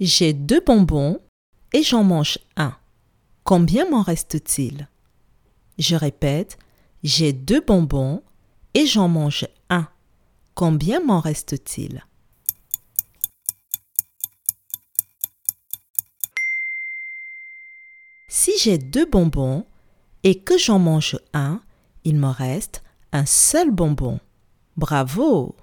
J'ai deux bonbons et j'en mange un. Combien m'en reste-t-il? Je répète, j'ai deux bonbons et j'en mange un. Combien m'en reste-t-il? Si j'ai deux bonbons et que j'en mange un, il me reste un seul bonbon. Bravo